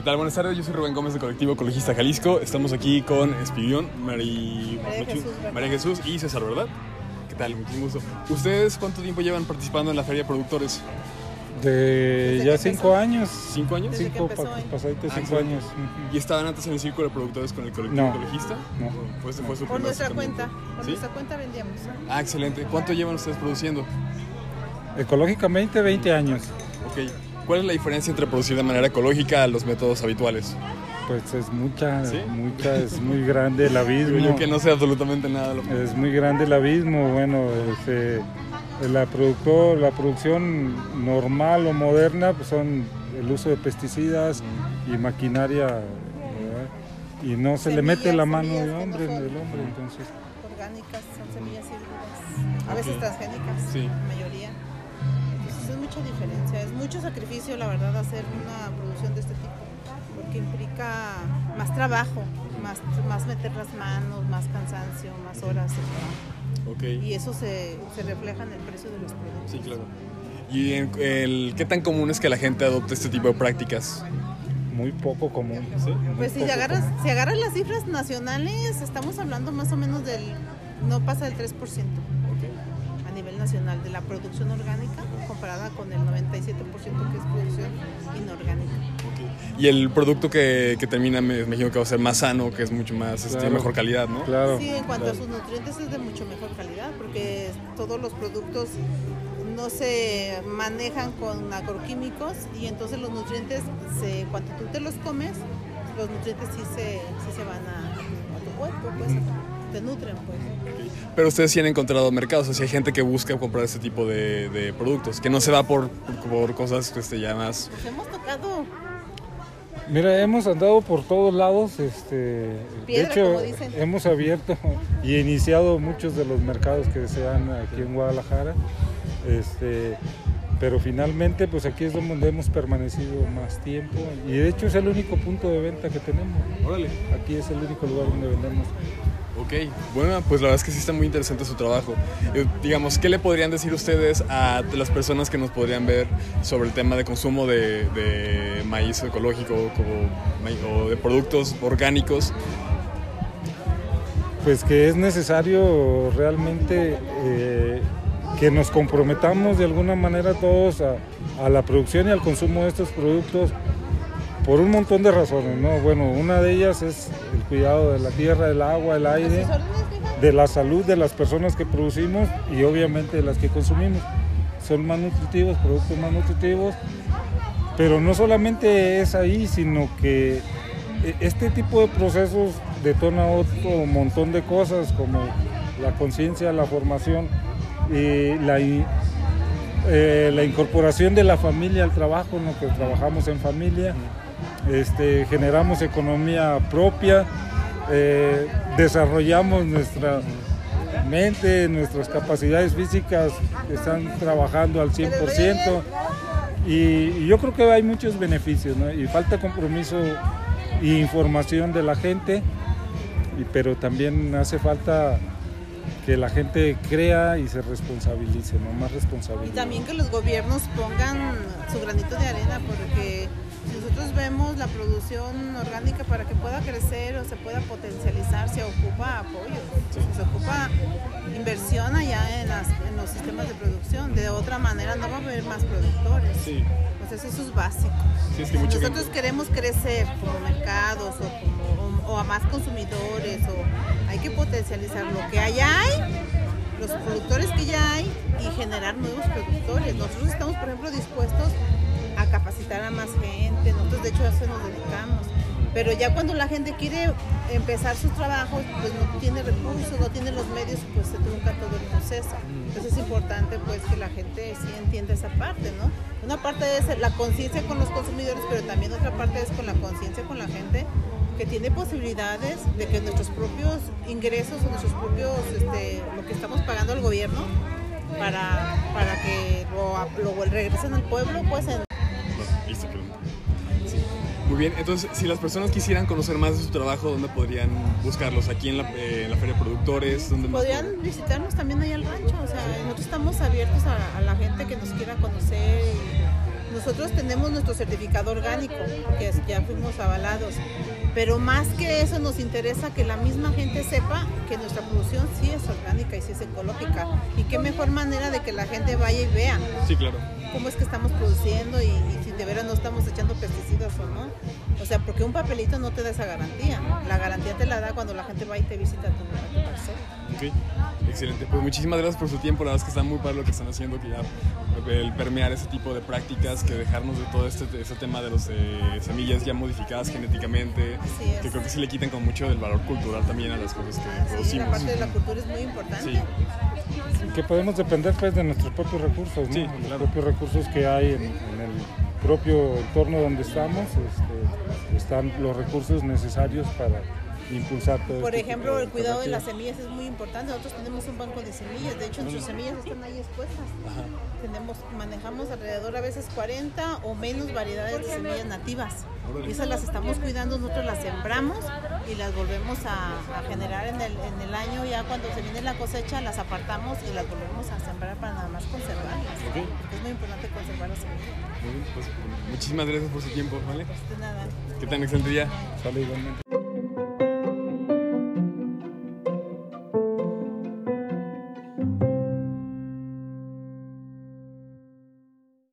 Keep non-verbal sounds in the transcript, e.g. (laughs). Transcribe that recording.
¿Qué tal? Buenas tardes, yo soy Rubén Gómez del colectivo Ecologista Jalisco. Estamos aquí con Espidión, Mari- María Jesús, ¿verdad? María Jesús y César, ¿verdad? ¿Qué tal? Muchísimo gusto. ¿Ustedes cuánto tiempo llevan participando en la Feria de Productores? De Desde ya cinco años. ¿Cinco años? Desde Cinco, ¿eh? pasaditos Ah, cinco años. ¿Y estaban antes en el círculo de productores con el colectivo No. ecologista? No. ¿O Pues fue su Por nuestra cuenta, por ¿Sí? nuestra cuenta vendíamos. ¿eh? Ah, excelente. ¿Cuánto llevan ustedes produciendo? Ecológicamente 20 años. Ok. ¿Cuál es la diferencia entre producir de manera ecológica a los métodos habituales? Pues es mucha, ¿Sí? mucha, es muy grande el (laughs) abismo. yo que no sé absolutamente nada lo que... Es muy grande el abismo. Bueno, este, la, productor, la producción normal o moderna pues son el uso de pesticidas y maquinaria. ¿verdad? Y no se le mete Semillas, la mano semillas del que no hombre, del hombre. Entonces, Orgánicas, son semillas híbridas, a veces transgénicas, Sí. la mayoría. Entonces es mucha diferencia, es mucho sacrificio la verdad hacer una producción de este tipo, porque implica más trabajo, más, más meter las manos, más cansancio, más horas. Y eso se, se refleja en el precio de los productos. Sí, claro. ¿Y en- el, qué tan común es que la gente adopte este tipo de prácticas? muy poco común. ¿Sí? muy Pues si poco agarras, común. si agarras las cifras nacionales, estamos hablando más o menos del, no pasa del 3% a nivel nacional de la producción orgánica comparada con el 97% que es producción inorgánica. Y el producto que, que termina, me imagino que va a ser más sano, que es mucho más, este, mejor calidad, ¿no? Claro. Sí, en cuanto a sus nutrientes es de mucho mejor calidad porque todos los productos no se manejan con agroquímicos y entonces los nutrientes, se, cuando tú te los comes, los nutrientes sí se, sí se van a, a tu cuerpo, pues, te nutren, pues. Pero ustedes sí han encontrado mercados, o sea, hay gente que busca comprar este tipo de, de productos, que no se va por, por cosas este, ya más... Pues hemos tocado Mira, hemos andado por todos lados, este, de Piedra, hecho como dicen. hemos abierto y iniciado muchos de los mercados que se dan aquí en Guadalajara, este, pero finalmente pues aquí es donde hemos permanecido más tiempo y de hecho es el único punto de venta que tenemos, Órale. aquí es el único lugar donde vendemos. Ok, bueno, pues la verdad es que sí está muy interesante su trabajo. Eh, digamos, ¿qué le podrían decir ustedes a las personas que nos podrían ver sobre el tema de consumo de, de maíz ecológico como, o de productos orgánicos? pues que es necesario realmente eh, que nos comprometamos de alguna manera todos a, a la producción y al consumo de estos productos por un montón de razones, ¿no? Bueno, una de ellas es el cuidado de la tierra, del agua, el aire, de la salud de las personas que producimos y obviamente de las que consumimos. Son más nutritivos, productos más nutritivos, pero no solamente es ahí, sino que e- este tipo de procesos detona otro montón de cosas como la conciencia, la formación, y la, eh, la incorporación de la familia al trabajo, en lo que trabajamos en familia, este, generamos economía propia, eh, desarrollamos nuestra mente, nuestras capacidades físicas están trabajando al 100%. Y, y yo creo que hay muchos beneficios. Y falta compromiso e información de la gente, pero también hace falta que la gente crea y se responsabilice, ¿no? Más Y responsabilidad. también que los gobiernos pongan su granito de arena, porque nosotros vemos la producción orgánica para que pueda crecer o se pueda potencializar, se ocupa apoyo, se ocupa inversión allá en, las- en los sistemas de producción. De otra manera no va a haber más productores. Sí. Pues eso es básico. Sí, es que Si mucha nosotros gente- queremos crecer como mercados o, como- o- o a más consumidores, o hay que potencializar lo que allá hay, los productores que ya hay y generar nuevos productores. Nosotros estamos, por ejemplo, dispuestos a capacitar a más gente, a eso nos dedicamos. Pero ya cuando la gente quiere empezar sus trabajos, pues no tiene recursos, no tiene los medios, pues se trunca todo el proceso. Entonces es importante pues que la gente sí entienda esa parte, ¿no? Una parte es la conciencia con los consumidores, pero también otra parte es con la conciencia con la gente que tiene posibilidades de que nuestros propios ingresos o nuestros propios, este, lo que estamos pagando al gobierno para, para que lo, lo regresen al pueblo, pues en. Muy bien, entonces, si las personas quisieran conocer más de su trabajo, ¿dónde podrían buscarlos? ¿Aquí en la, eh, en la Feria de Productores? ¿Dónde más podrían visitarnos también ahí al rancho, o sea, nosotros estamos abiertos a, a la gente que nos quiera conocer Nosotros tenemos nuestro certificado orgánico, que ya fuimos avalados, pero más que eso nos interesa que la misma gente sepa que nuestra producción sí es orgánica y sí es ecológica. Y qué mejor manera de que la gente vaya y vea. Sí, claro. Cómo es que estamos produciendo y, y estamos echando pesticidas o no. O sea, porque un papelito no te da esa garantía. La garantía te la da cuando la gente va y te visita tu, tu parcela. Ok, excelente. Pues muchísimas gracias por su tiempo. La verdad es que está muy padre lo que están haciendo, que ya el permear ese tipo de prácticas, que dejarnos de todo este, este tema de los eh, semillas ya modificadas genéticamente, es. que creo que sí le quitan con mucho del valor cultural también a las cosas que Sí, la producimos. parte de la cultura es muy importante. Sí. Que podemos depender pues de nuestros propios recursos, ¿no? Sí, los propios recursos que hay en, en el propio entorno donde estamos, este, están los recursos necesarios para impulsar todo Por este ejemplo, el cuidado de las semillas es muy importante. Nosotros tenemos un banco de semillas, de hecho, nuestras semillas están ahí expuestas. Tenemos, manejamos alrededor a veces 40 o menos variedades de semillas nativas. Y esas las estamos cuidando, nosotros las sembramos y las volvemos a, a generar en el, en el año. Ya cuando se viene la cosecha, las apartamos y las volvemos a sembrar para nada más conservarlas. Es muy importante conservar las semillas. Pues, muchísimas gracias por su tiempo, ¿vale? De nada. Que tengan excelente día. Sale igualmente.